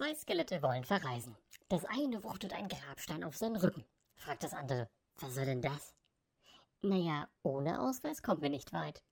Zwei Skelette wollen verreisen. Das eine wuchtet einen Grabstein auf seinen Rücken. Fragt das andere, was soll denn das? Naja, ohne Ausweis kommen wir nicht weit.